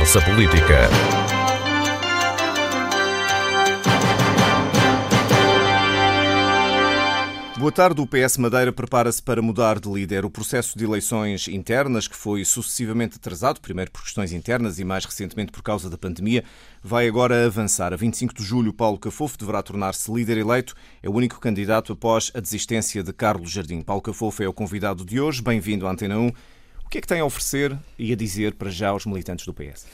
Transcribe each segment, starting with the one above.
conversa política. Boa tarde. O PS Madeira prepara-se para mudar de líder. O processo de eleições internas, que foi sucessivamente atrasado, primeiro por questões internas e mais recentemente por causa da pandemia, vai agora avançar. A 25 de julho, Paulo Cafofo deverá tornar-se líder eleito. É o único candidato após a desistência de Carlos Jardim. Paulo Cafofo é o convidado de hoje. Bem-vindo à Antena 1. O que é que tem a oferecer e a dizer para já aos militantes do PS?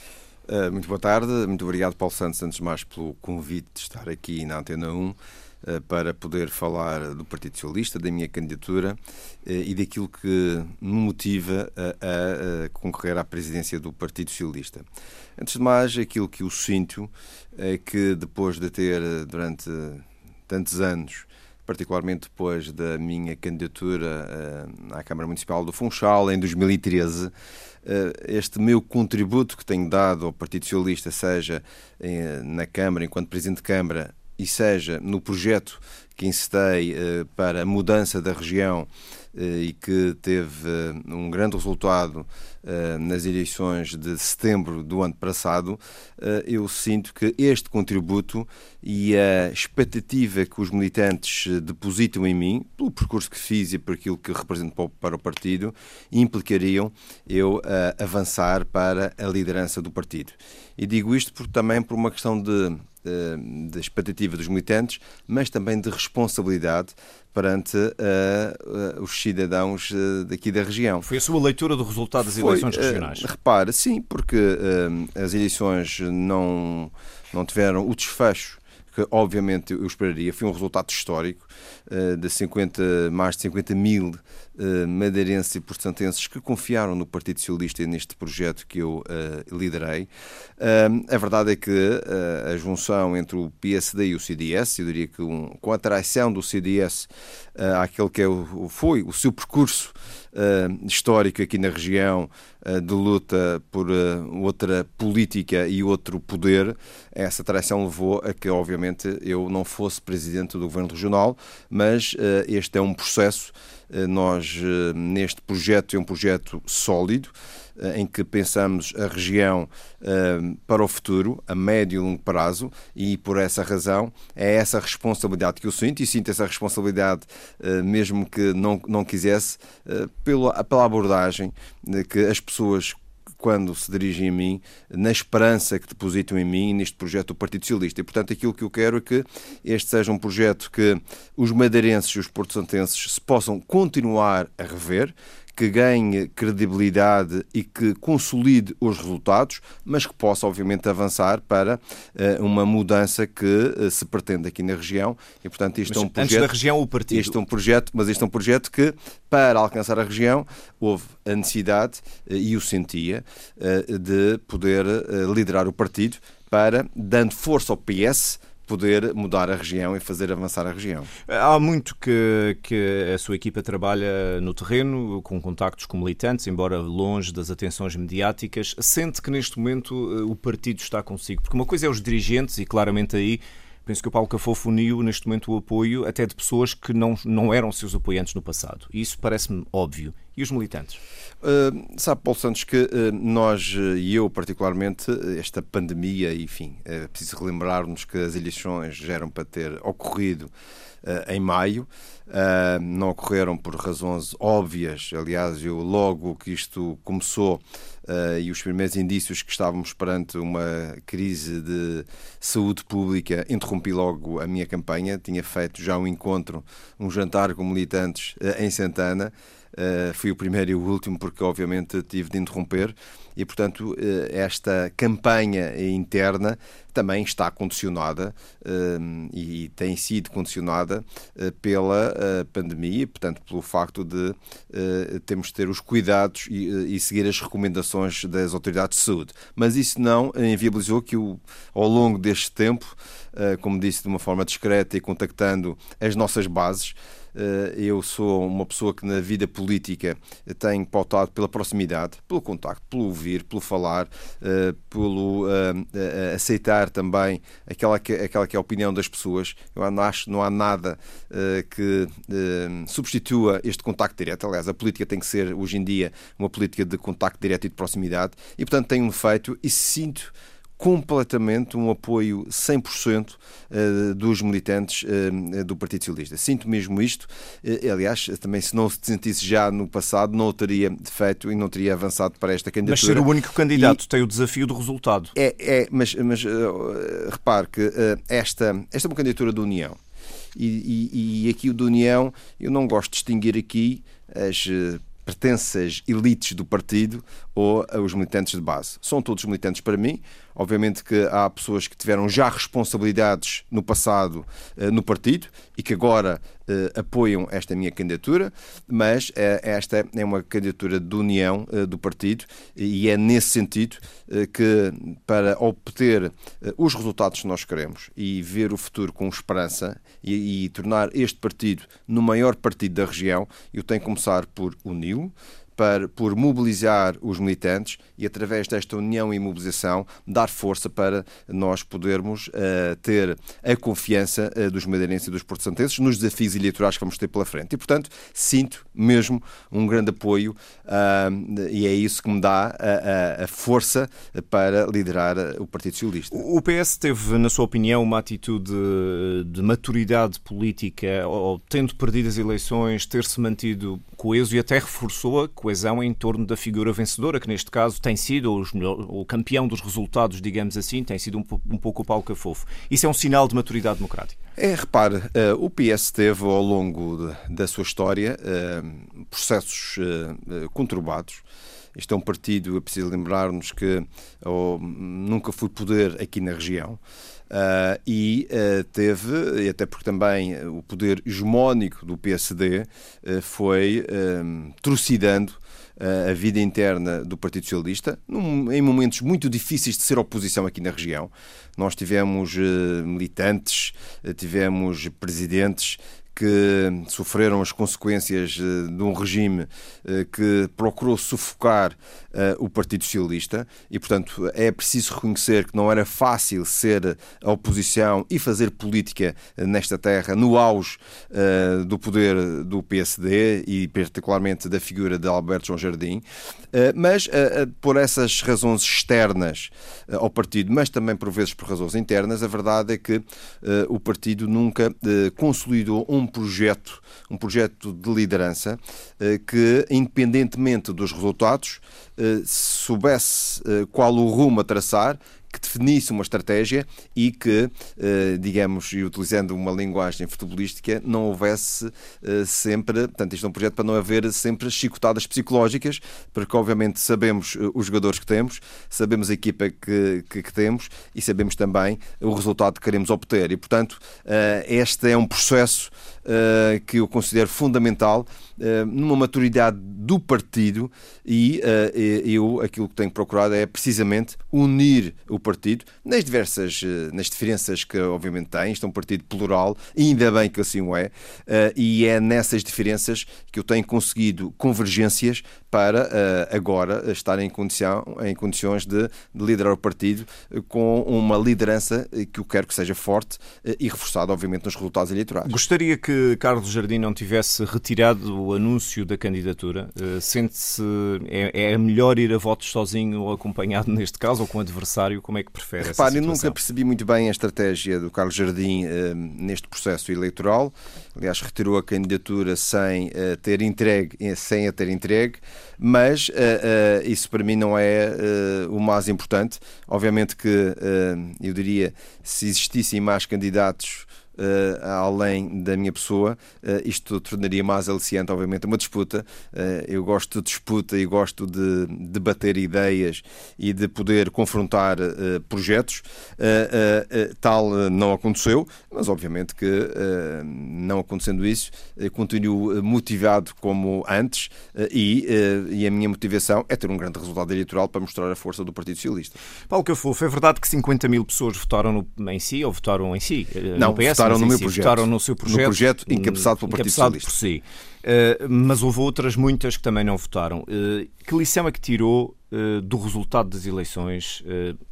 Uh, muito boa tarde. Muito obrigado, Paulo Santos, antes de mais, pelo convite de estar aqui na Antena 1. Eh, para poder falar do Partido Socialista, da minha candidatura eh, e daquilo que me motiva a concorrer à presidência do Partido Socialista. Antes de mais, aquilo que eu sinto é que depois de ter, durante tantos anos, particularmente depois da minha candidatura eh, à Câmara Municipal do Funchal em 2013, este meu contributo que tenho dado ao Partido Socialista, seja na Câmara, enquanto Presidente de Câmara, e seja no projeto que incitei para a mudança da região e que teve um grande resultado nas eleições de setembro do ano passado, eu sinto que este contributo e a expectativa que os militantes depositam em mim, pelo percurso que fiz e por aquilo que represento para o partido, implicariam eu avançar para a liderança do partido. E digo isto por, também por uma questão de eh, de expectativa dos militantes, mas também de responsabilidade perante uh, uh, os cidadãos uh, daqui da região. Foi a sua leitura do resultado das Foi, eleições regionais? repare, sim, porque as eleições não, não tiveram o desfecho que obviamente eu esperaria. Foi um resultado histórico de 50, mais de 50 mil madeirenses e portantenses que confiaram no Partido Socialista e neste projeto que eu uh, liderei. Uh, a verdade é que a junção entre o PSD e o CDS, eu diria que um, com a traição do CDS àquele que é o, foi o seu percurso histórico aqui na região de luta por outra política e outro poder, essa traição levou a que, obviamente, eu não fosse presidente do governo regional, mas este é um processo eh, nós, eh, neste projeto, é um projeto sólido, eh, em que pensamos a região para o futuro, a médio e longo prazo, e por essa razão é essa responsabilidade que eu sinto, e sinto essa responsabilidade mesmo que não, não quisesse, pela, pela abordagem que as pessoas quando se dirigem a mim, na esperança que depositam em mim neste projeto do Partido Socialista. E, portanto, aquilo que eu quero é que este seja um projeto que os madeirenses e os porto-santenses se possam continuar a rever, que ganhe credibilidade e que consolide os resultados, mas que possa, obviamente, avançar para uh, uma mudança que uh, se pretende aqui na região. E, portanto, isto mas é um projeto. Antes da região, o partido. Este é um projeto, mas este é um projeto que, para alcançar a região, houve a necessidade, uh, e o sentia, de poder liderar o partido para, dando força ao PS, poder mudar a região e fazer avançar a região. Há muito que, que a sua equipa trabalha no terreno, com contactos com militantes, embora longe das atenções mediáticas. Sente que neste momento eh, o partido está consigo? Porque uma coisa é os dirigentes, e claramente aí penso que o Paulo Cafofo uniu neste momento o apoio até de pessoas que não, não eram seus apoiantes no passado. Isso parece-me óbvio. E os militantes? Uh, sabe, Paulo Santos, que uh, nós, uh, e eu particularmente, esta pandemia, enfim, é preciso relembrarmos que as eleições já eram para ter ocorrido em maio, não ocorreram por razões óbvias. Aliás, eu logo que isto começou e os primeiros indícios que estávamos perante uma crise de saúde pública, interrompi logo a minha campanha. Tinha feito já um encontro, um jantar com militantes em Santana. Uh, fui o primeiro e o último, porque obviamente tive de interromper, e portanto uh, esta campanha interna também está condicionada uh, e tem sido condicionada pela pandemia, portanto pelo facto de termos de ter os cuidados e, e, seguir as recomendações das autoridades de saúde. Mas isso não inviabilizou que o, ao longo deste tempo, como disse de uma forma discreta e contactando as nossas bases, eu sou uma pessoa que na vida política tem pautado pela proximidade, pelo contacto, pelo ouvir, pelo falar, pelo aceitar também aquela que, aquela que é a opinião das pessoas. Eu acho que não há nada que substitua este contacto direto. Aliás, a política tem que ser, hoje em dia, uma política de contacto direto e de proximidade e, portanto, tenho feito e sinto completamente um apoio 100% eh, dos militantes eh, do Partido Socialista. Sinto mesmo isto. Eh, aliás, também se não se sentisse já no passado, não o teria feito e não teria avançado para esta candidatura. Mas ser o único candidato e... tem o desafio do resultado. É, é mas, mas repare que esta, esta é uma candidatura da União. E, e, e aqui o da União, eu não gosto de distinguir aqui as pertenças elites do partido ou os militantes de base. São todos militantes para mim. Obviamente que há pessoas que tiveram já responsabilidades no passado eh, no partido e que agora eh, apoiam esta minha candidatura, mas eh, esta é uma candidatura de união do partido e é nesse sentido que, para obter os resultados que nós queremos e ver o futuro com esperança e, tornar este partido no maior partido da região, eu tenho que começar por uni-lo para, por mobilizar os militantes e, através desta união e mobilização, dar força para nós podermos uh, ter a confiança uh, dos madeirenses e dos portugueses nos desafios eleitorais que vamos ter pela frente. E, portanto, sinto mesmo um grande apoio uh, e é isso que me dá a, a, força para liderar o Partido Socialista. O PS teve, na sua opinião, uma atitude de maturidade política, ou, tendo perdido as eleições, ter-se mantido coeso e até reforçou a coesão em torno da figura vencedora, que neste caso tem sido o campeão dos resultados, digamos assim, tem sido um, um pouco o Paulo Cafofo. Isso é um sinal de maturidade democrática? É, repare, uh, o PS teve ao longo de, da sua história uh, processos uh, conturbados. Este é um partido, é preciso lembrar-nos que oh, nunca foi poder aqui na região. Uh, e uh, teve, e até porque também o poder hegemónico do PSD uh, foi trucidando a vida interna do Partido Socialista, num, em momentos muito difíceis de ser oposição aqui na região. Nós tivemos militantes, tivemos presidentes que sofreram as consequências eh, de um regime eh, que procurou sufocar eh, o Partido Socialista e, portanto, é preciso reconhecer que não era fácil ser a oposição e fazer política nesta terra no auge do poder do PSD e, particularmente, da figura de Alberto João Jardim. Mas, por essas razões externas ao partido, mas também por vezes por razões internas, a verdade é que o partido nunca consolidou um um projeto, um projeto de liderança eh, que, independentemente dos resultados, eh, soubesse eh, qual o rumo a traçar que definisse uma estratégia e que, eh, digamos, e utilizando uma linguagem futebolística, não houvesse eh, sempre, portanto, isto é um projeto para não haver sempre chicotadas psicológicas, porque obviamente sabemos eh, os jogadores que temos, sabemos a equipa que, que, que temos e sabemos também o resultado que queremos obter. E, portanto, este é um processo que eu considero fundamental numa maturidade do partido e eu aquilo que tenho procurado é precisamente unir o partido, nas diversas eh, nas diferenças que obviamente tem. Isto é um partido plural, ainda bem que assim o é, eh, e é nessas diferenças que eu tenho conseguido convergências para eh, agora estar em, condição, em condições de, de liderar o partido com uma liderança que eu quero que seja forte e reforçada, obviamente, nos resultados eleitorais. Gostaria que Carlos Jardim não tivesse retirado o anúncio da candidatura. Sente-se é, é melhor ir a votos sozinho ou acompanhado neste caso, ou com adversário? Como é que prefere Repare, eu nunca percebi muito bem a estratégia do Carlos Jardim neste processo eleitoral. Aliás, retirou a candidatura sem ter entregue, eh, sem a ter entregue, mas uh, isso para mim não é o mais importante. Obviamente que eu diria, se existissem mais candidatos uh, além da minha pessoa, uh, isto tornaria mais aliciante, obviamente, uma disputa. Uh, eu gosto de disputa e gosto de debater ideias e de poder confrontar projetos. tal não aconteceu, mas obviamente que não acontecendo isso, continuo motivado como antes e, e a minha motivação é ter um grande resultado eleitoral para mostrar a força do Partido Socialista. Paulo Cafofo, é verdade que 50 mil pessoas votaram no, em si ou votaram em si? Não, no PS? Votaram no meu projeto. Votaram no seu projeto. No projeto encabeçado pelo Partido Socialista. por si. Uh, mas houve outras muitas que também não votaram. Uh, que lição é que tirou uh, do resultado das eleições?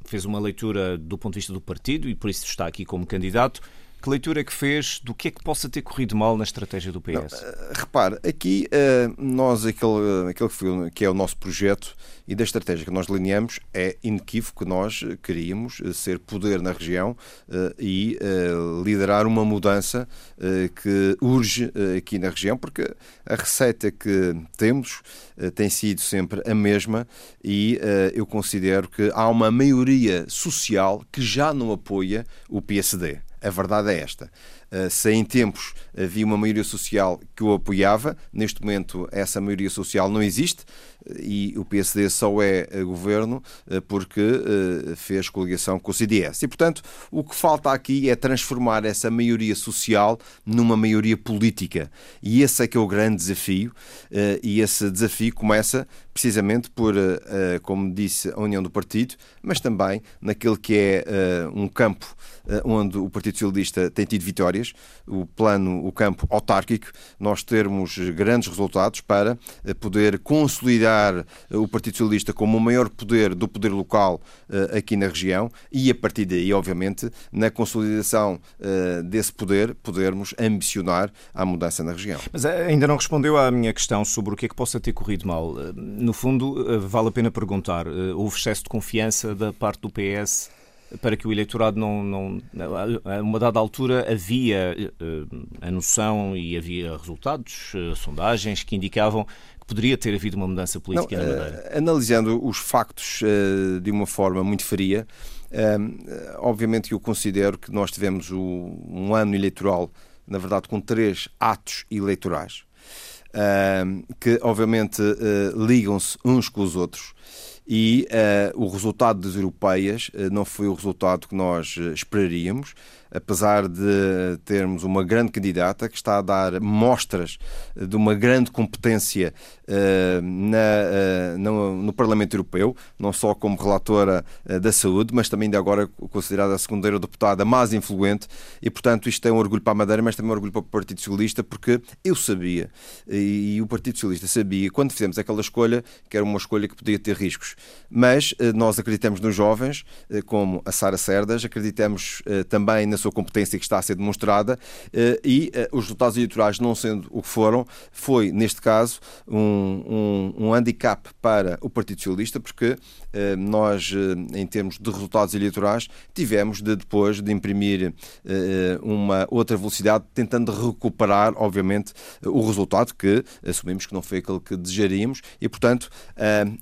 fez uma leitura do ponto de vista do partido e por isso está aqui como candidato. Que leitura é que fez do que é que possa ter corrido mal na estratégia do PS? Não, uh, repare, aqui uh, nós, aquele, aquele que, foi, que é o nosso projeto e da estratégia que nós delineamos, é inequívoco que nós queríamos ser poder na região e liderar uma mudança que urge aqui na região, porque a receita que temos tem sido sempre a mesma e eu considero que há uma maioria social que já não apoia o PSD. A verdade é esta. Eh, se em tempos havia uma maioria social que o apoiava, neste momento essa maioria social não existe e o PSD só é governo eh, porque eh, fez coligação com o CDS. E, portanto, o que falta aqui é transformar essa maioria social numa maioria política. E esse é que é o grande desafio, e esse desafio começa precisamente por, como disse, a união do partido, mas também naquele que é um campo onde o Partido Socialista tem tido vitórias, o plano, o campo autárquico, nós termos grandes resultados para poder consolidar eh, o Partido Socialista como o maior poder do poder local uh, aqui na região e, a partir daí, obviamente, na consolidação desse poder, podermos ambicionar a mudança na região. Mas ainda não respondeu à minha questão sobre o que é que possa ter corrido mal. No fundo, vale a pena perguntar: houve excesso de confiança da parte do PS? Para que o eleitorado não, não. A uma dada altura havia a noção e havia resultados, sondagens que indicavam que poderia ter havido uma mudança política Não, na Madeira? Uh, analisando os factos de uma forma muito fria, obviamente eu considero que nós tivemos um ano eleitoral, na verdade, com três atos eleitorais, que obviamente ligam-se uns com os outros e uh, o resultado das europeias uh, não foi o resultado que nós uh, esperaríamos, apesar de termos uma grande candidata que está a dar mostras de uma grande competência na, no, no, Parlamento Europeu, não só como relatora da saúde, mas também de agora considerada a segunda deputada mais influente, e portanto isto é um orgulho para a Madeira, mas também um orgulho para o Partido Socialista, porque eu sabia, e, e o Partido Socialista sabia, quando fizemos aquela escolha, que era uma escolha que podia ter riscos. Mas nós acreditamos nos jovens, como a Sara Cerdas, acreditamos também na sua competência que está a ser demonstrada e os resultados eleitorais não sendo o que foram, foi, neste caso, um, um, um handicap para o Partido Socialista, porque nós, em termos de resultados eleitorais, tivemos de depois de imprimir uma outra velocidade, tentando recuperar, obviamente, o resultado que assumimos que não foi aquele que desejaríamos e, portanto,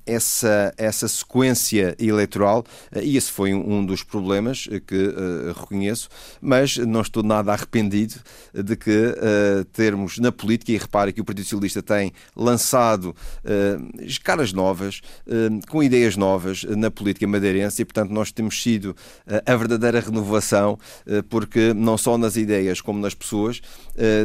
essa essa sequência eleitoral, eh, e esse foi um dos problemas eh, que reconheço, mas não estou nada arrependido de que uh, termos na política, e repare que o Partido Socialista tem lançado uh, caras novas, com ideias novas na política madeirense, e portanto nós temos sido a verdadeira renovação, porque não só nas ideias como nas pessoas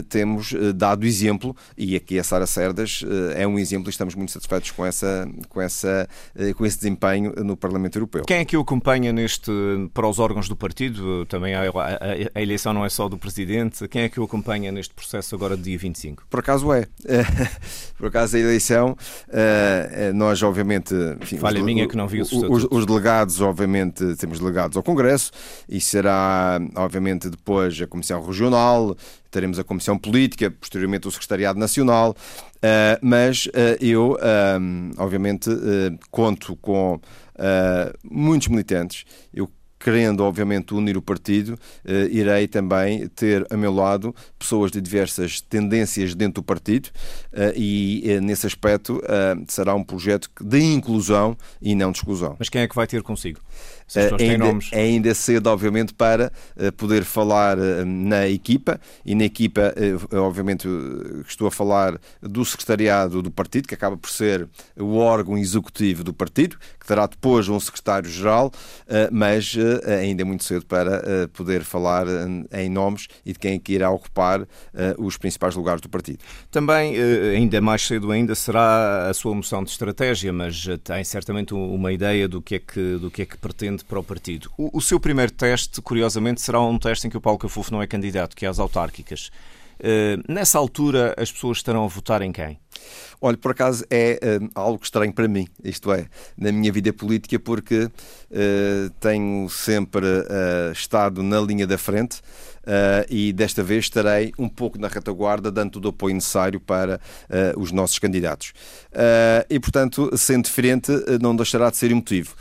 temos dado exemplo, e aqui a Sara Cerdas é um exemplo e estamos muito satisfeitos com essa, com essa eh, com esse desempenho no Parlamento Europeu. Quem é que o acompanha neste para os órgãos do partido? Também a, a, a eleição não é só do presidente. Quem é que o acompanha neste processo agora de dia 25? Por acaso é. Por acaso a eleição, eh, nós obviamente. Enfim, Falha os, minha que não vi os, os, os delegados, obviamente, temos delegados ao Congresso e será, obviamente, depois a Comissão Regional, teremos a Comissão Política, posteriormente o Secretariado Nacional, uh, mas uh, eu, obviamente, conto com muitos militantes. Eu querendo, obviamente, unir o partido, irei também ter a meu lado pessoas de diversas tendências dentro do partido e, nesse aspecto, será um projeto de inclusão e não de exclusão. Mas quem é que vai ter consigo? Uh, ainda, é ainda cedo, obviamente, para uh, poder falar uh, na equipa e na equipa, obviamente, estou a falar do secretariado do partido, que acaba por ser o órgão executivo do partido, que terá depois um secretário-geral, mas ainda é muito cedo para poder falar em nomes e de quem é que irá ocupar os principais lugares do partido. Também, ainda mais cedo ainda, será a sua moção de estratégia, mas tem certamente uma ideia do que é que, do que, é que pretende para o partido. O, o seu primeiro teste, curiosamente, será um teste em que o Paulo Cafufo não é candidato, que é às autárquicas. Uh, nessa altura, as pessoas estarão a votar em quem? Olha, por acaso é uh, algo estranho para mim, isto é, na minha vida política, porque uh, tenho sempre estado na linha da frente e desta vez estarei um pouco na retaguarda, dando todo o apoio necessário para os nossos candidatos. e, portanto, sendo diferente, não deixará de ser um motivo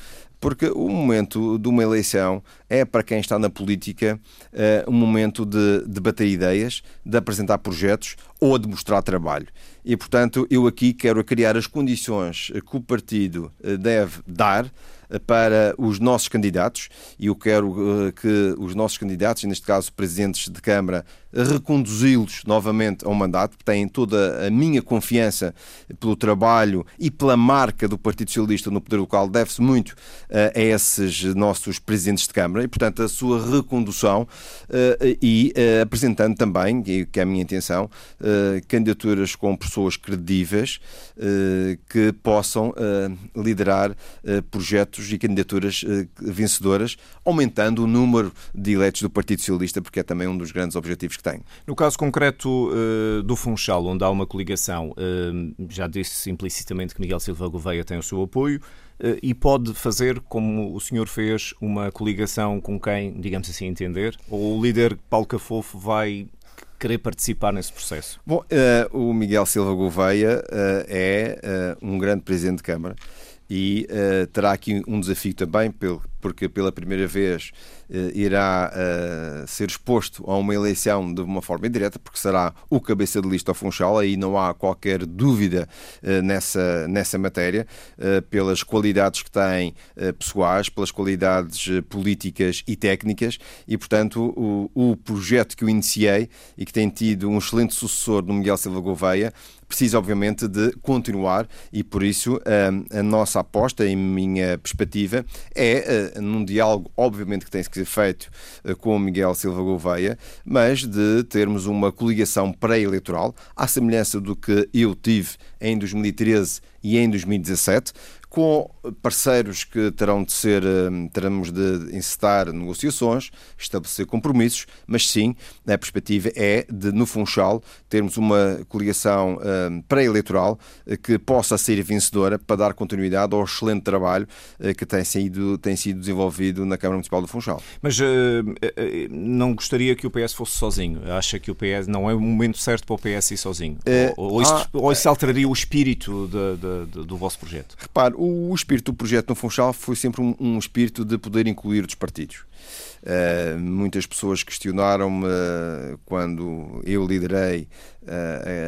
porque o momento de uma eleição é, para quem está na política, eh, um momento de debater ideias, de apresentar projetos ou de mostrar trabalho. E, portanto, eu aqui quero criar as condições que o partido eh, deve dar eh, para os nossos candidatos e eu quero que os nossos candidatos, neste caso presidentes de Câmara, reconduzi-los novamente ao mandato, têm toda a minha confiança pelo trabalho e pela marca do Partido Socialista no poder local, deve-se muito a esses nossos presidentes de Câmara. E, portanto, a sua recondução eh, e eh, apresentando também, que é a minha intenção, eh, candidaturas com pessoas credíveis que possam liderar projetos e candidaturas vencedoras, aumentando o número de eleitos do Partido Socialista, porque é também um dos grandes objetivos que tem. No caso concreto do Funchal, onde há uma coligação, já disse implicitamente que Miguel Silva Gouveia tem o seu apoio. Eh, e pode fazer, como o senhor fez, uma coligação com quem, digamos assim, entender? Ou o líder Paulo Cafofo vai querer participar nesse processo? Bom, uh, o Miguel Silva Gouveia uh, é uh, um grande presidente de Câmara e terá aqui um desafio também, porque pela primeira vez eh, irá uh, ser exposto a uma eleição de uma forma indireta, porque será o cabeça de lista ao Funchal, aí não há qualquer dúvida uh, nessa, nessa matéria, pelas qualidades que tem pessoais, pelas qualidades políticas e técnicas, e portanto o, o projeto que eu iniciei e que tem tido um excelente sucessor no Miguel Silva Gouveia, precisa obviamente de continuar e por isso a nossa aposta, em minha perspectiva, é num diálogo obviamente que tem que ser feito eh, com o Miguel Silva Gouveia, mas de termos uma coligação pré-eleitoral, à semelhança do que eu tive em 2013 e em 2017, com parceiros que terão de ser, eh, teremos de incitar negociações, estabelecer compromissos, mas sim, a perspectiva é de, no Funchal, termos uma coligação eh, pré-eleitoral eh, que possa ser vencedora para dar continuidade ao excelente trabalho que tem sido, tem sido desenvolvido na Câmara Municipal do Funchal. Mas uh, não gostaria que o PS fosse sozinho? Acha que o PS não é o momento certo para o PS ir sozinho? Ou, ou, isso, ah, ou, isso, alteraria o espírito de, de, de, do vosso projeto? Repare, o espírito do projeto no Funchal foi sempre um, um espírito de poder incluir os partidos. Uh, muitas pessoas questionaram-me uh, quando eu liderei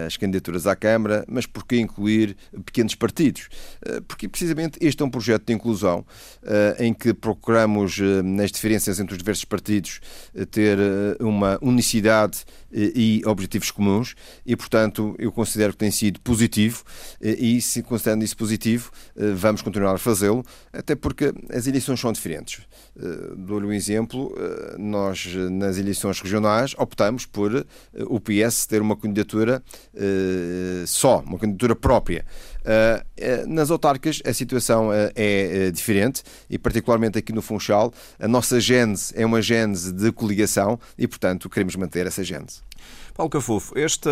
as candidaturas à Câmara, mas por que incluir pequenos partidos? porque precisamente este é um projeto de inclusão em que procuramos, nas diferenças entre os diversos partidos, ter uma unicidade e objetivos comuns e, portanto, eu considero que tem sido positivo e, se considerando isso positivo, vamos continuar a fazê-lo, até porque as eleições são diferentes. Dou-lhe um exemplo eh, nós nas eleições regionais optamos por eh, o PS ter uma candidatura eh, só, uma candidatura própria. Nas autárquicas a situação é diferente e particularmente aqui no Funchal a nossa gênese é uma gênese de coligação e portanto queremos manter essa gênese. Paulo Cafofo, esta,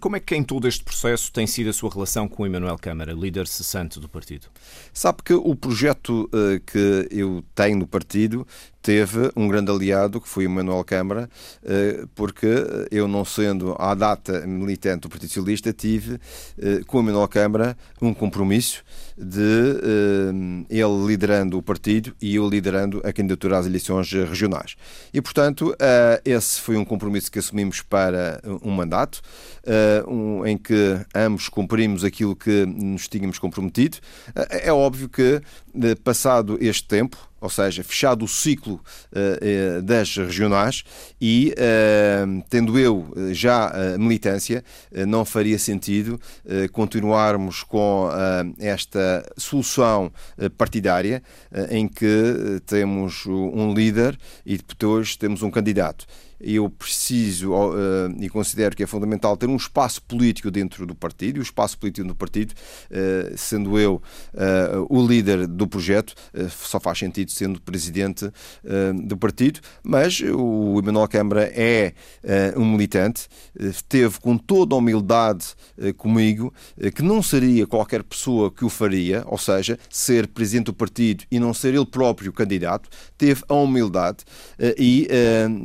como é que em todo este processo tem sido a sua relação com o Emanuel Câmara, líder cessante do partido? Sabe que o projeto uh, que eu tenho no partido teve um grande aliado, que foi o Manuel Câmara, uh, porque eu, não sendo à data militante do Partido Socialista, tive uh, com o Manuel Câmara um compromisso de ele liderando o partido e eu liderando a candidatura às eleições regionais. E, portanto, esse foi um compromisso que assumimos para um mandato uh, um, em que ambos cumprimos aquilo que nos tínhamos comprometido. Uh, é óbvio que, passado este tempo, ou seja, fechado o ciclo uh, das regionais e, uh, tendo eu já militância, uh, não faria sentido continuarmos com esta solução partidária em que temos um líder e depois temos um candidato eu preciso uh, e considero que é fundamental ter um espaço político dentro do partido, e o espaço político do partido, uh, sendo eu uh, o líder do projeto, só faz sentido sendo presidente do partido, mas o Emanuel Câmara é um militante, teve com toda a humildade comigo, que não seria qualquer pessoa que o faria, ou seja, ser presidente do partido e não ser ele próprio candidato, teve a humildade e,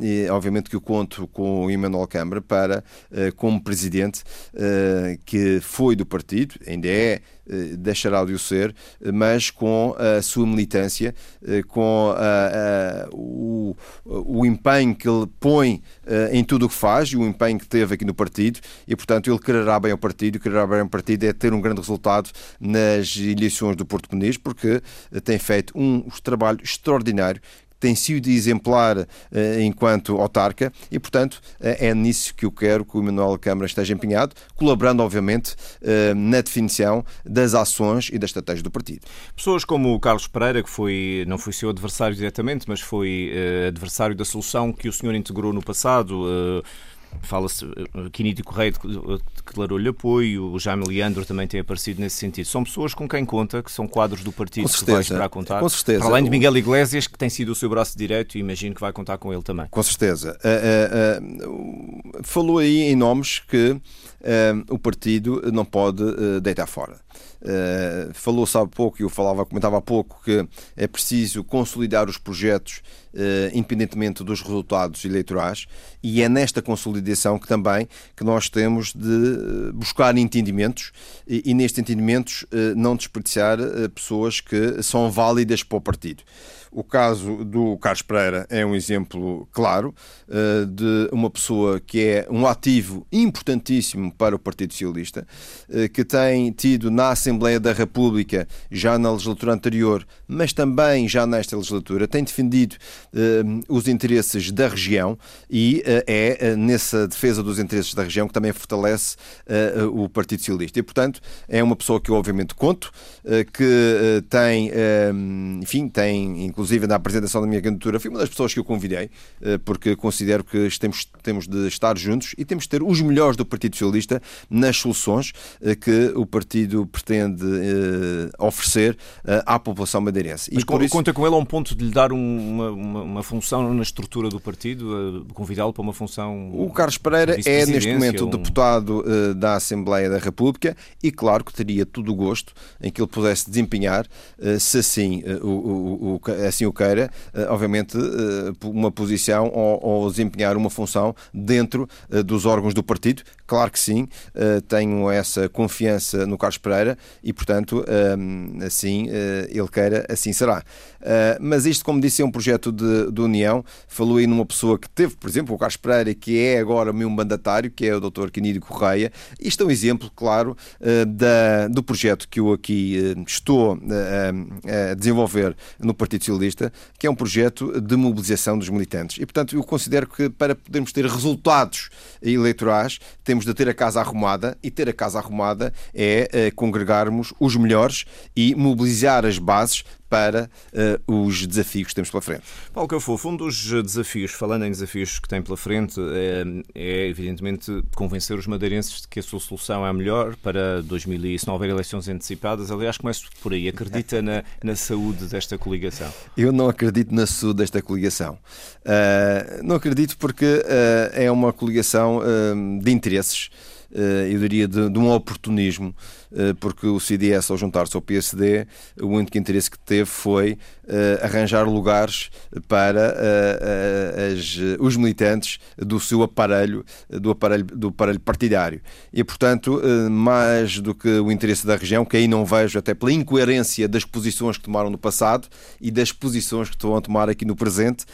e que eu conto com o Emmanuel Câmara para, eh, como presidente, eh, que foi do partido, ainda é eh, deixará de o ser, mas com a sua militância, com a, a, o, o empenho que ele põe em tudo o que faz e o empenho que teve aqui no partido, e portanto ele quererá bem ao partido, quererá bem ao partido é ter um grande resultado nas eleições do Porto Muniz, porque tem feito um trabalho extraordinário tem sido exemplar uh, enquanto autarca e, portanto, uh, é nisso que eu quero que o Manuel Câmara esteja empenhado, colaborando, obviamente, uh, na definição das ações e da estratégia do partido. Pessoas como o Carlos Pereira, que foi, não foi seu adversário diretamente, mas foi adversário da solução que o senhor integrou no passado Fala-se, Quinito Correia declarou-lhe apoio, o Jaime Leandro também tem aparecido nesse sentido. São pessoas com quem conta, que são quadros do partido com certeza, que vai esperar contar. Com certeza. Para além de Miguel Iglesias, que tem sido o seu braço direito e imagino que vai contar com ele também. Com certeza. Uh, uh, uh, falou aí em nomes que o partido não pode deitar fora. Falou-se há pouco, e eu falava, comentava há pouco, que é preciso consolidar os projetos independentemente dos resultados eleitorais e é nesta consolidação que também que nós temos de eh, buscar entendimentos e, e nestes entendimentos uh, não desperdiçar pessoas que são válidas para o partido. O caso do Carlos Pereira é um exemplo claro de uma pessoa que é um ativo importantíssimo para o Partido Socialista, que tem tido na Assembleia da República, já na legislatura anterior, mas também já nesta legislatura, tem defendido os interesses da região e é nessa defesa dos interesses da região que também fortalece o Partido Socialista. E, portanto, é uma pessoa que eu obviamente conto, que tem, enfim, tem inclusive na apresentação da minha candidatura, fui uma das pessoas que eu convidei, eh, porque considero que temos, temos de estar juntos e temos de ter os melhores do Partido Socialista nas soluções eh, que o partido pretende eh, oferecer à população madeirense. Mas e isso... conta com ele a um ponto de lhe dar uma, uma, uma função na estrutura do partido, convidá-lo para uma função. O Carlos Pereira é, neste momento, um... deputado da Assembleia da República e, claro, que teria todo o gosto em que ele pudesse desempenhar, se assim o, o, o, assim o queira, obviamente, uma posição ou, ou desempenhar uma função dentro dos órgãos do partido. Claro que sim, tenho essa confiança no Carlos Pereira e, portanto, assim ele queira, assim será. Mas isto, como disse, é um projeto de, de união. Falou aí numa pessoa que teve, por exemplo, o Carlos Pereira, que é agora meu mandatário, que é o Dr. Quinídio Correia. Isto é um exemplo, claro, da, do projeto que eu aqui estou a desenvolver no Partido Socialista que é um projeto de mobilização dos militantes. E, portanto, eu considero que para podermos ter resultados eleitorais, temos de ter a casa arrumada, e ter a casa arrumada é congregarmos os melhores e mobilizar as bases para uh, os desafios que temos pela frente. Paulo Cafofo, um dos desafios, falando em desafios que tem pela frente, é, é, evidentemente convencer os madeirenses de que a sua solução é a melhor para 2000 se não houver eleições antecipadas. Aliás, começo por aí. Acredita na, na saúde desta coligação? Eu não acredito na saúde desta coligação. Uh, não acredito porque uh, é uma coligação de interesses, eu diria de, de um oportunismo porque o CDS, ao juntar-se ao PSD, o único interesse que teve foi eh, arranjar lugares para eh, os militantes do seu aparelho, do aparelho, do aparelho partidário. E, portanto, mais do que o interesse da região, que aí não vejo, até pela incoerência das posições que tomaram no passado e das posições que estão a tomar aqui no presente,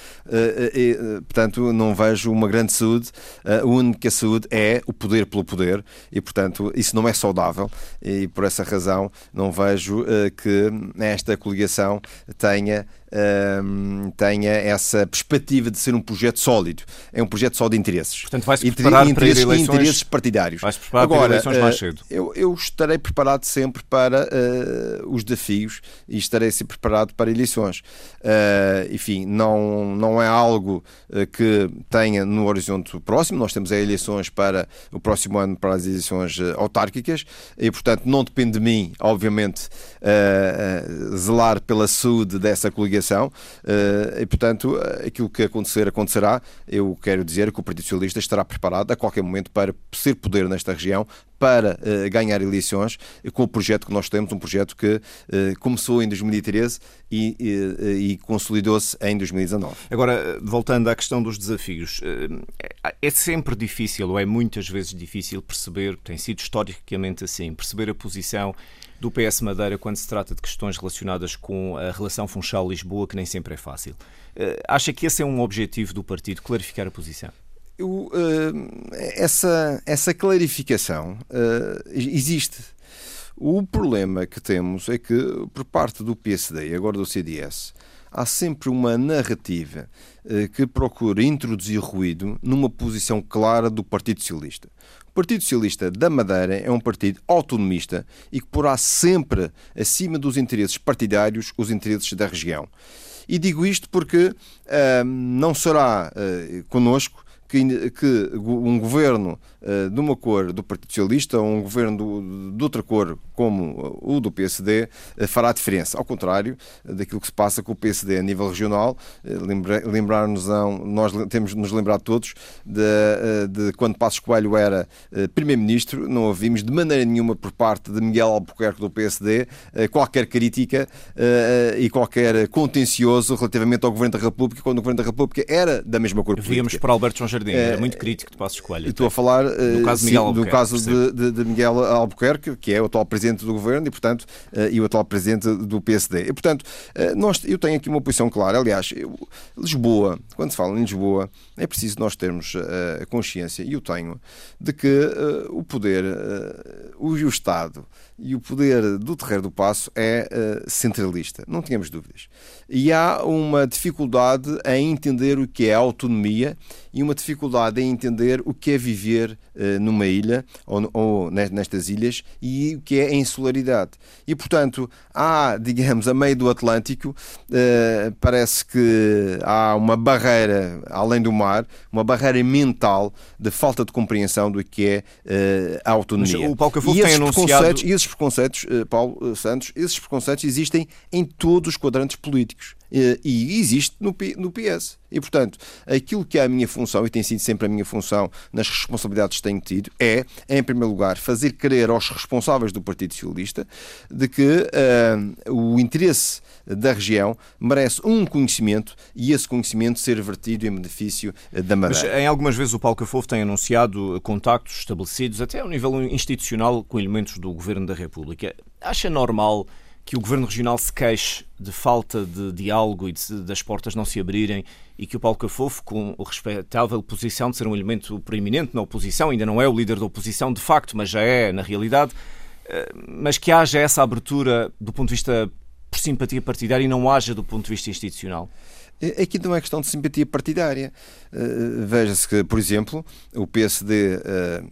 portanto, não vejo uma grande saúde. A única saúde é o poder pelo poder e, portanto, isso não é saudável e por essa razão não vejo uh, que esta coligação tenha uh, tenha essa perspectiva de ser um projeto sólido. É um projeto só de interesses. Portanto, vai-se preparar para interesses, eleições... interesses partidários. Vai-se preparar Agora, para eleições mais cedo. Eu, eu estarei preparado sempre para os desafios e estarei sempre preparado para eleições. enfim, não, não é algo que tenha no horizonte próximo. Nós temos eleições para o próximo ano para as eleições autárquicas e, portanto, não depende de mim, obviamente, uh, uh, zelar pela saúde dessa coligação uh, e, portanto, aquilo que acontecer, acontecerá. Eu quero dizer que o Partido Socialista estará preparado a qualquer momento para ser poder nesta região, para uh, ganhar eleições com o projeto que nós temos, um projeto que uh, começou em 2013 e, e, e consolidou-se em 2019. Agora, voltando à questão dos desafios, é sempre difícil, ou é muitas vezes difícil perceber, tem sido historicamente assim, perceber a posição do PS Madeira quando se trata de questões relacionadas com a relação Funchal-Lisboa, que nem sempre é fácil. Acha que esse é um objetivo do partido, clarificar a posição? Eu, uh, essa, essa clarificação uh, existe. O problema que temos é que, por parte do PSD e agora do CDS, há sempre uma narrativa uh, que procura introduzir ruído numa posição clara do Partido Socialista. O Partido Socialista da Madeira é um partido autonomista e que porá sempre acima dos interesses partidários os interesses da região. E digo isto porque não será conosco que, que um governo uh, de uma cor do Partido Socialista ou um governo do, de outra cor, como o do PSD, uh, eh, fará diferença. Ao contrário daquilo que se passa com o PSD a nível regional, lembrar-nos, nós temos nos lembrado todos de, de quando Passos Coelho era Primeiro-Ministro, não ouvimos de maneira nenhuma por parte de Miguel Albuquerque do PSD qualquer crítica e qualquer contencioso relativamente ao Governo da República, quando o Governo da República era da mesma cor política. Víamos por Alberto João Jardim, era muito crítico de Passos Coelho. Estou a falar do caso, sim, Miguel do caso de, de, de, Miguel Albuquerque, que é o atual presidente do governo e, portanto, e o atual presidente do PSD. E, portanto, nós, eu tenho aqui uma posição clara. Aliás, eu, Lisboa, quando se fala em Lisboa, é preciso nós termos a consciência, e eu tenho, de que o poder, o, o Estado e o poder do Terreiro do Passo é centralista. Não tínhamos dúvidas. E há uma dificuldade em entender o que é autonomia e uma dificuldade em entender o que é viver uh, numa ilha ou, ou, nestas ilhas e o que é a insularidade. E, portanto, há, digamos, a meio do Atlântico, uh, parece que há uma barreira, além do mar, uma barreira mental de falta de compreensão do que é uh, a autonomia. Mas o Paulo Cafofo tem anunciado... Preconceitos, esses preconceitos, Paulo Santos, esses preconceitos existem em todos os quadrantes políticos. Eh, e existe no, no PS. E, portanto, aquilo que é a minha função, e tem sido sempre a minha função nas responsabilidades que tenho tido, é, em primeiro lugar, fazer crer aos responsáveis do Partido Socialista de que uh, o interesse da região merece um conhecimento e esse conhecimento ser vertido em benefício eh, da Madeira. Mas em algumas vezes o Paulo Cafofo tem anunciado contactos estabelecidos, até ao nível institucional, com elementos do Governo da República. Acha normal que o Governo Regional se queixe de falta de diálogo e de, das portas não se abrirem e que o Paulo Cafofo, com a respeitável posição de ser um elemento proeminente na oposição, ainda não é o líder da oposição de facto, mas já é na realidade, eh, mas que haja essa abertura do ponto de vista por simpatia partidária e não haja do ponto de vista institucional? Aqui não é questão de simpatia partidária. Uh, Veja-se que, por exemplo, o PSD eh,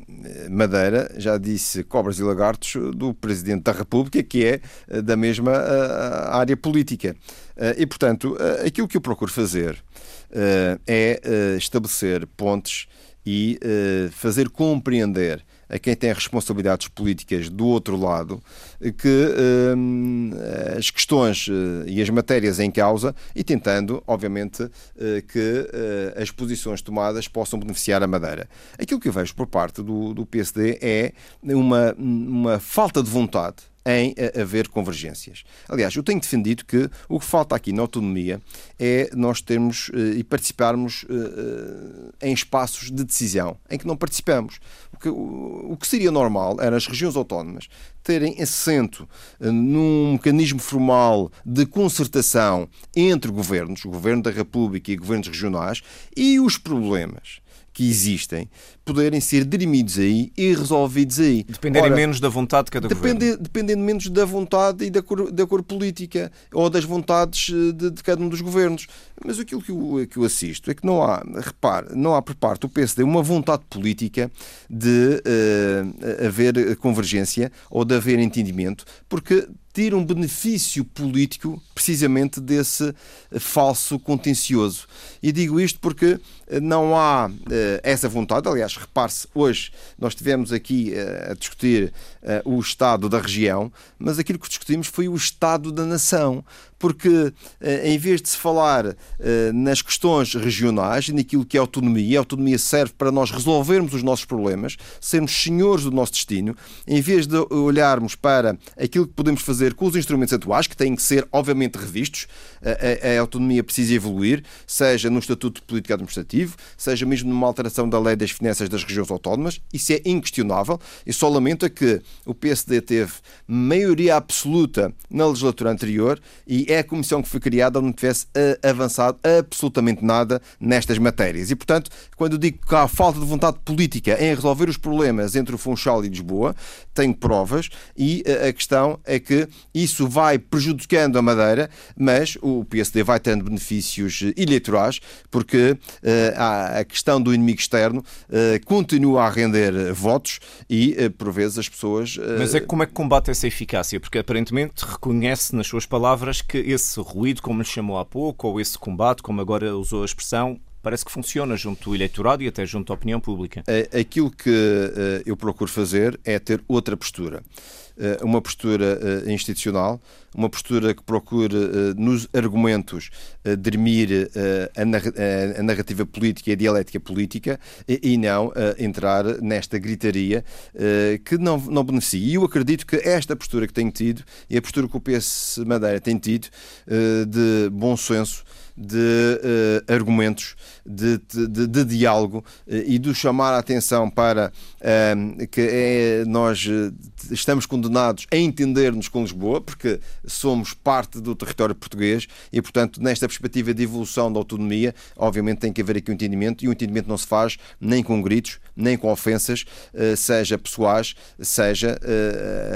Madeira já disse cobras e lagartos do Presidente da República, que é uh, da mesma área política. e, portanto, aquilo que eu procuro fazer é estabelecer pontes e fazer compreender a quem tem responsabilidades políticas do outro lado que hum, as questões eh, e as matérias em causa e tentando, obviamente, eh, que eh, as posições tomadas possam beneficiar a Madeira. Aquilo que eu vejo por parte do, do PSD é uma, uma falta de vontade em haver convergências. Aliás, eu tenho defendido que o que falta aqui na autonomia é nós termos e participarmos em espaços de decisão em que não participamos. O que, seria normal era as regiões autónomas terem assento eh, num mecanismo formal de concertação entre governos, o Governo da República e governos regionais, e os problemas que existem poderem ser dirimidos aí e resolvidos aí. Dependerem Ora, menos da vontade de cada depende, governo. Dependendo menos da vontade e da cor, da cor política ou das vontades eh, de, de, cada um dos governos. Mas aquilo que eu, que eu assisto é que não há, repare, não há por parte do PSD uma vontade política de uh, haver convergência ou de haver entendimento, porque um benefício político precisamente desse falso contencioso. E digo isto porque eh, não há uh, essa vontade. Aliás, repare-se, hoje nós tivemos aqui a discutir o Estado da região, mas aquilo que discutimos foi o Estado da nação porque eh, em vez de se falar eh, nas questões regionais e naquilo que é autonomia, a autonomia serve para nós resolvermos os nossos problemas, sermos senhores do nosso destino, em vez de olharmos para aquilo que podemos fazer com os instrumentos atuais, que têm que ser, obviamente, revistos, a, a autonomia precisa evoluir, seja no Estatuto de Política Administrativo, seja mesmo numa alteração da Lei das Finanças das Regiões Autónomas, isso é inquestionável, e só lamento é que o PSD teve maioria absoluta na legislatura anterior e é a comissão que foi criada onde não tivesse eh, avançado absolutamente nada nestas matérias. E, portanto, quando digo que há falta de vontade política em resolver os problemas entre o Funchal e Lisboa, tenho provas e eh, a questão é que isso vai prejudicando a Madeira, mas o PSD vai tendo benefícios eleitorais, porque a questão do inimigo externo continua a render votos e, por vezes, as pessoas. Mas é como é que combate essa eficácia? Porque aparentemente reconhece nas suas palavras que esse ruído, como lhe chamou há pouco, ou esse combate, como agora usou a expressão, parece que funciona junto do eleitorado e até junto à opinião pública. É, aquilo que uh, eu procuro fazer é ter outra postura. Uh, uma postura uh, institucional, uma postura que procure, nos argumentos, dirimir a, narrativa política e a dialética política e, não entrar nesta gritaria que não, não beneficia. E eu acredito que esta postura que tenho tido e a postura que o PS Madeira tem tido de bom senso de uh, argumentos, de, de, de diálogo uh, e de chamar a atenção para uh, que é, nós estamos condenados a entender-nos com Lisboa, porque somos parte do território português e, portanto, nesta perspectiva de evolução da autonomia, obviamente tem que haver aqui um entendimento e o entendimento não se faz nem com gritos, nem com ofensas, seja pessoais, seja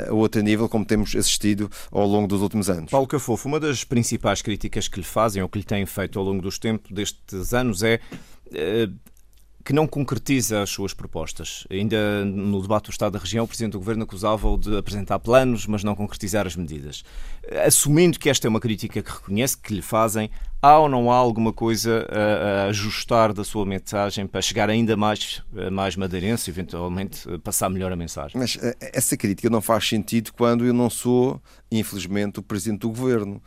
a outro nível, como temos assistido ao longo dos últimos anos. Paulo Cafofo, uma das principais críticas que lhe fazem ou que lhe têm feito ao longo dos tempos, destes anos, é eh, que não concretiza as suas propostas. Ainda no debate do Estado da Região, o Presidente do Governo acusava-o de apresentar planos, mas não concretizar as medidas. Assumindo que esta é uma crítica que reconhece, que lhe fazem, há ou não há alguma coisa a, a ajustar da sua mensagem para chegar ainda mais, mais madeirense, eventualmente passar melhor a mensagem? Mas eh, essa crítica não faz sentido quando eu não sou, infelizmente, o Presidente do Governo.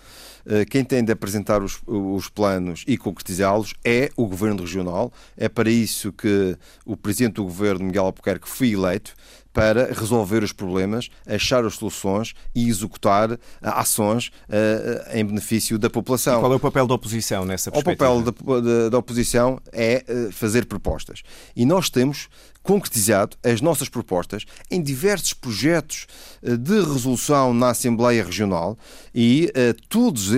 Eh, quem tem de apresentar os, os planos e concretizá-los é o Governo Regional. É para isso que o Presidente do Governo, Miguel Albuquerque, foi eleito para resolver os problemas, achar as soluções e executar ações uh, em benefício da população. E qual é o papel da oposição nessa perspectiva? O papel da, da, da oposição é uh, fazer propostas. E nós temos concretizado as nossas propostas em diversos projetos uh, de resolução na Assembleia Regional e uh, todas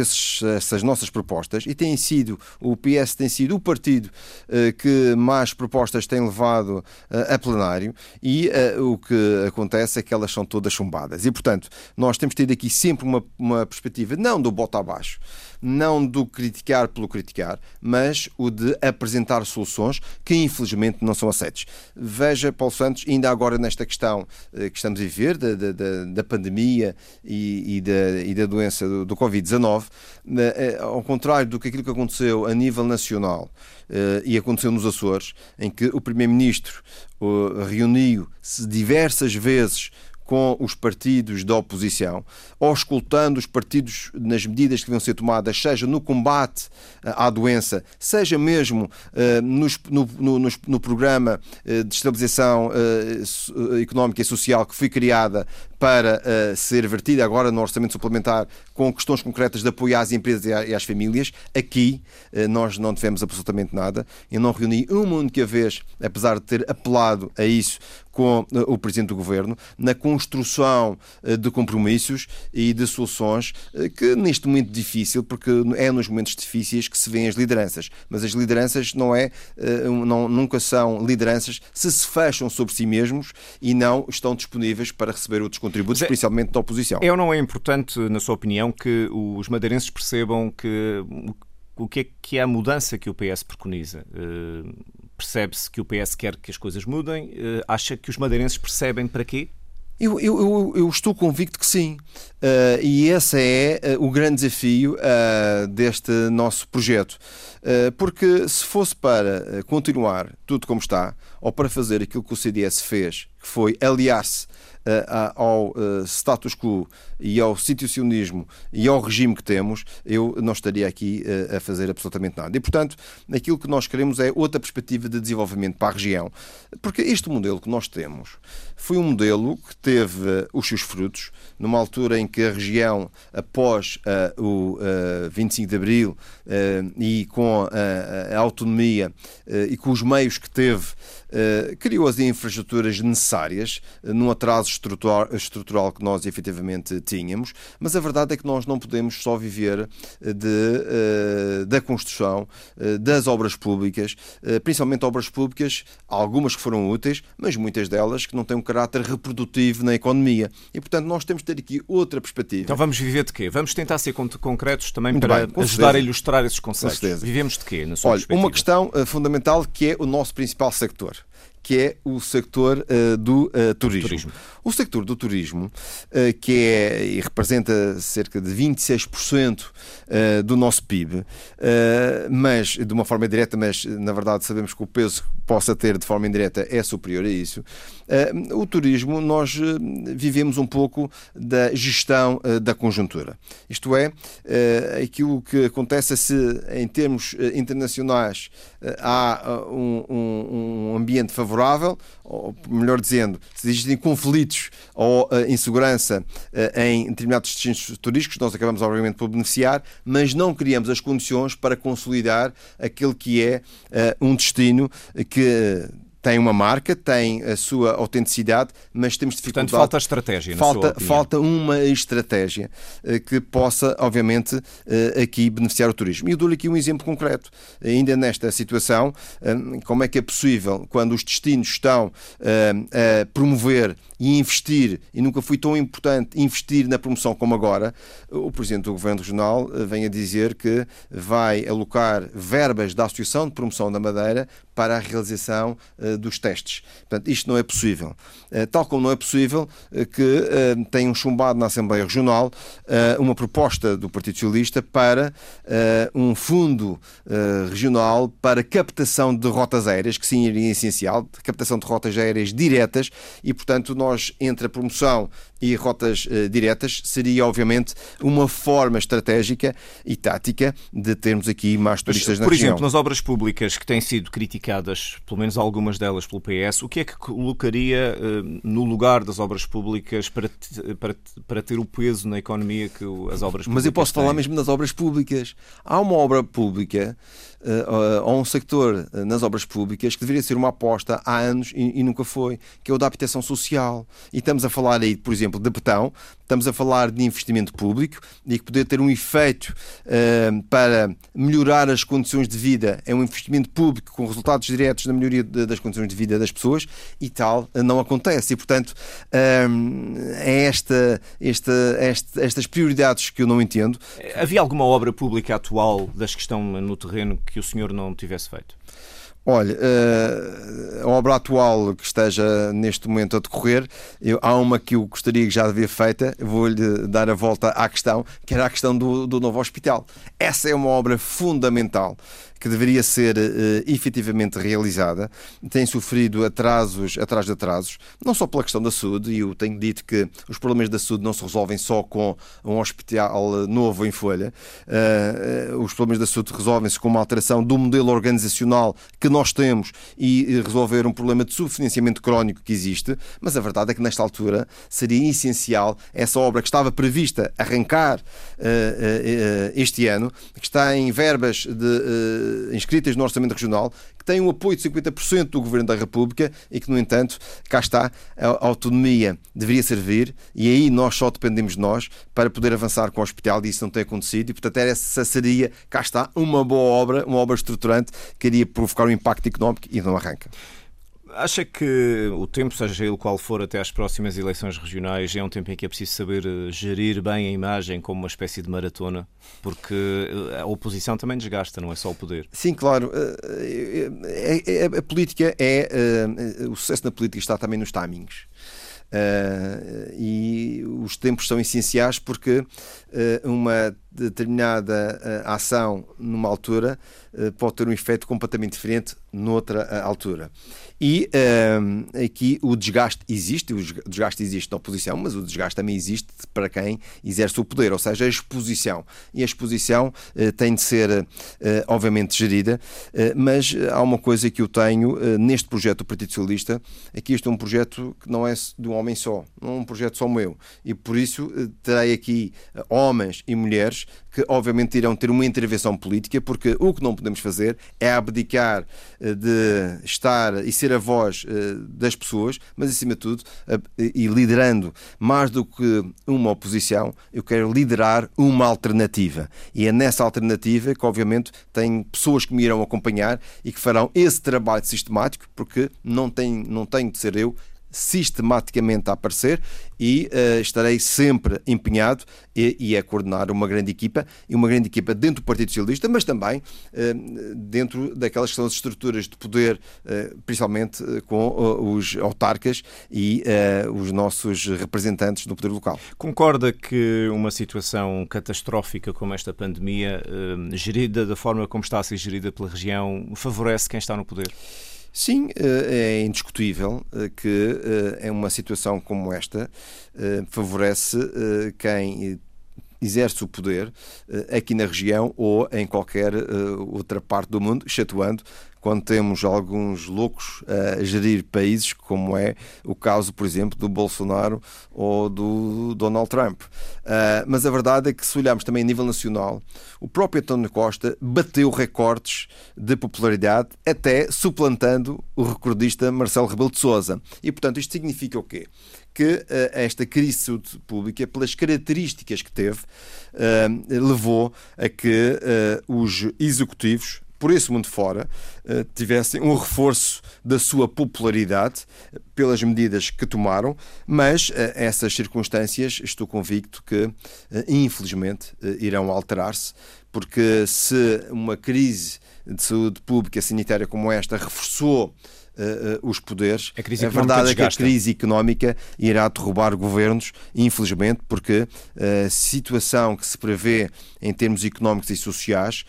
essas nossas propostas, e tem sido, o PS tem sido o partido uh, que mais propostas tem levado a plenário e o que acontece é que elas são todas chumbadas. E, portanto, nós temos tido aqui sempre uma, uma perspectiva não do bota abaixo, não do criticar pelo criticar, mas o de apresentar soluções que infelizmente não são aceitas. Veja, Paulo Santos, ainda agora nesta questão eh, que estamos a viver, da, da, da pandemia e, e, da, e, da, doença do, do Covid-19, eh, ao contrário do que aquilo que aconteceu a nível nacional eh, e aconteceu nos Açores, em que o Primeiro-Ministro reuniu-se diversas vezes com os partidos da oposição, ou escutando os partidos nas medidas que deviam ser tomadas, seja no combate eh, à doença, seja mesmo uh, nos, no, no, no, programa uh, de estabilização uh, económica e social que foi criada para ser vertida agora no orçamento suplementar com questões concretas de apoio às empresas e às famílias. Aqui nós não tivemos absolutamente nada. Eu não reuni uma única vez, apesar de ter apelado a isso com o Presidente do Governo, na construção de compromissos e de soluções que neste momento difícil, porque é nos momentos difíceis que se vêem as lideranças, mas as lideranças não é, não, nunca são lideranças se se fecham sobre si mesmos e não estão disponíveis para receber outros contributos, é, principalmente da oposição. É ou não é importante, na sua opinião, que os madeirenses percebam que o que é que é a mudança que o PS preconiza? Uh, Percebe-se que o PS quer que as coisas mudem? Uh, acha que os madeirenses percebem para quê? Eu, eu, eu, estou convicto que sim. Uh, e esse é uh, o grande desafio uh, deste nosso projeto. porque se fosse para continuar tudo como está, ou para fazer aquilo que o CDS fez, que foi aliar-se ao status quo e ao situacionismo e ao regime que temos, eu não estaria aqui a fazer absolutamente nada. E, portanto, aquilo que nós queremos é outra perspectiva de desenvolvimento para a região. Porque este modelo que nós temos foi um modelo que teve os seus frutos numa altura em que a região, após uh, o uh, 25 de Abril uh, e com a, a autonomia e com os meios que teve, criou as infraestruturas necessárias num atraso estrutural, estrutural que nós efetivamente tínhamos, mas a verdade é que nós não podemos só viver de, da construção das obras públicas, principalmente obras públicas, algumas que foram úteis, mas muitas delas que não têm um caráter reprodutivo na economia. E, portanto, nós temos ter aqui outra perspectiva. Então vamos viver de quê? Vamos tentar ser concretos também Muito para bem, ajudar certeza. a ilustrar esses conceitos. Vivemos de quê, na sua Olha, uma questão fundamental que é o nosso principal sector que é o sector uh, do uh, turismo. turismo. O sector do turismo, uh, que é e representa cerca de 26% do nosso PIB, mas de uma forma direta, mas na verdade sabemos que o peso possa ter de forma indireta é superior a isso. o turismo, nós vivemos um pouco da gestão da conjuntura. Isto é, aquilo que acontece é se, em termos internacionais, há um, um, ambiente favorável ou melhor dizendo, se existem conflitos ou insegurança em determinados destinos turísticos, nós acabamos obviamente por beneficiar, mas não criamos as condições para consolidar aquele que é um destino que que tem uma marca, tem a sua autenticidade, mas temos dificuldade. Portanto, falta estratégia. Falta, falta uma estratégia eh, que possa, obviamente, eh, aqui beneficiar o turismo. E eu dou-lhe aqui um exemplo concreto. Ainda nesta situação, eh, como é que é possível, quando os destinos estão a promover e investir, e nunca foi tão importante investir na promoção como agora, o Presidente do Governo Regional vem a dizer que vai alocar verbas da Associação de Promoção da Madeira para a realização dos testes. Portanto, isto não é possível. Eh, tal como não é possível eh, que eh, tenham chumbado na Assembleia Regional uma proposta do Partido Socialista para um fundo regional para captação de rotas aéreas, que sim seria essencial, captação de rotas aéreas diretas e, portanto, nós, entre a promoção e rotas uh, diretas, seria obviamente uma forma estratégica e tática de termos aqui mais turistas Mas, na por região. Por exemplo, nas obras públicas que têm sido criticadas, pelo menos algumas delas pelo PS, o que é que colocaria uh, no lugar das obras públicas para, para, para ter o peso na economia que as obras públicas Mas eu posso têm? falar mesmo das obras públicas. Há uma obra pública uh, ou um sector nas obras públicas que deveria ser uma aposta há anos e, e nunca foi, que é o da habitação social. E estamos a falar aí, por exemplo, de betão, estamos a falar de investimento público e que poder ter um efeito uh, para melhorar as condições de vida é um investimento público com resultados diretos na melhoria de, das condições de vida das pessoas e tal não acontece. E, portanto, uh, é esta, esta, esta, estas prioridades que eu não entendo. Havia alguma obra pública atual das que estão no terreno que o senhor não tivesse feito? Olha, eh, a obra atual que esteja neste momento a decorrer, eu, há uma que eu gostaria que já devia feita, vou-lhe dar a volta à questão, que era a questão do, do novo hospital. Essa é uma obra fundamental que deveria ser uh, efetivamente realizada, tem sofrido atrasos atrás de atrasos, não só pela questão da saúde, e eu tenho dito que os problemas da saúde não se resolvem só com um hospital novo em folha, uh, os problemas da saúde resolvem-se com uma alteração do modelo organizacional que nós temos e resolver um problema de subfinanciamento crónico que existe, mas a verdade é que nesta altura seria essencial essa obra que estava prevista arrancar uh, este ano, que está em verbas de inscritas no Orçamento Regional, que têm o apoio de 50% do Governo da República e que, no entanto, cá está, a autonomia deveria servir e aí nós só dependemos de nós para poder avançar com o hospital e isso não tem acontecido e, portanto, essa seria, cá está, uma boa obra, uma obra estruturante que iria provocar um impacto económico e não arranca. Acha que o tempo, seja ele qual for, até às próximas eleições regionais, é um tempo em que é preciso saber eh, gerir bem a imagem como uma espécie de maratona? Porque eh, a oposição também desgasta, não é só o poder. Sim, claro. Eh, a política é. O sucesso na política está também nos timings. E os tempos são essenciais porque uma determinada uh, ação numa altura pode ter um efeito completamente diferente noutra altura. E aqui o desgaste existe, o desgaste existe na oposição, mas o desgaste também existe para quem exerce o poder, ou seja, a exposição. E a exposição tem de ser, obviamente, gerida, mas há uma coisa que eu tenho neste projeto do Partido Socialista, é que este é um projeto que não é de um homem só, não é um projeto só meu. E por isso eh, terei aqui eh, homens e mulheres que obviamente irão ter uma intervenção política, porque o que não podemos fazer é abdicar eh, de estar e ser a voz das pessoas, mas acima de tudo, e liderando mais do que uma oposição, eu quero liderar uma alternativa. E é nessa alternativa que, obviamente, tem pessoas que me irão acompanhar e que farão esse trabalho sistemático, porque não, tem, não tenho de ser eu sistematicamente a aparecer e uh, estarei sempre empenhado e, e, a coordenar uma grande equipa e uma grande equipa dentro do Partido Socialista, mas também uh, dentro daquelas que são as estruturas de poder, uh, principalmente com os autarcas e os nossos representantes do poder local. Concorda que uma situação catastrófica como esta pandemia, gerida da forma como está a ser gerida pela região, favorece quem está no poder? Sim, eh, é indiscutível eh, que é uma situação como esta favorece quem exerce o poder aqui na região ou em qualquer outra parte do mundo, excetuando quando temos alguns loucos a gerir países, como é o caso, por exemplo, do Bolsonaro ou do Donald Trump. Uh, mas a verdade é que, se olharmos também a nível nacional, o próprio António Costa bateu recordes de popularidade, até suplantando o recordista Marcelo Rebelo de Sousa. E, portanto, isto significa o quê? que uh, esta crise de saúde pública, pelas características que teve, uh, levou a que uh, os executivos, por esse mundo fora, eh, tivessem um reforço da sua popularidade pelas medidas que tomaram, mas eh, essas circunstâncias estou convicto que, eh, infelizmente, irão alterar-se, porque se uma crise de saúde pública sanitária como esta reforçou os poderes. A, a verdade é que a crise económica irá derrubar governos, infelizmente, porque a situação que se prevê em termos económicos e sociais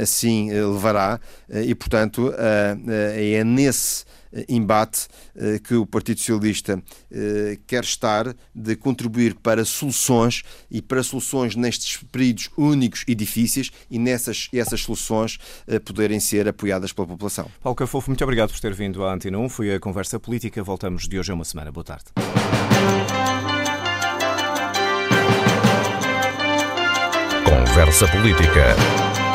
assim levará e, portanto, é nesse eh, embate eh, que o Partido Socialista eh, quer estar de contribuir para soluções e para soluções nestes períodos únicos e difíceis e nessas essas soluções poderem ser apoiadas pela população. Paulo Cafofo, muito obrigado por ter vindo à Antena 1. Foi a Conversa Política. Voltamos de hoje a uma semana. Boa tarde. Conversa Política.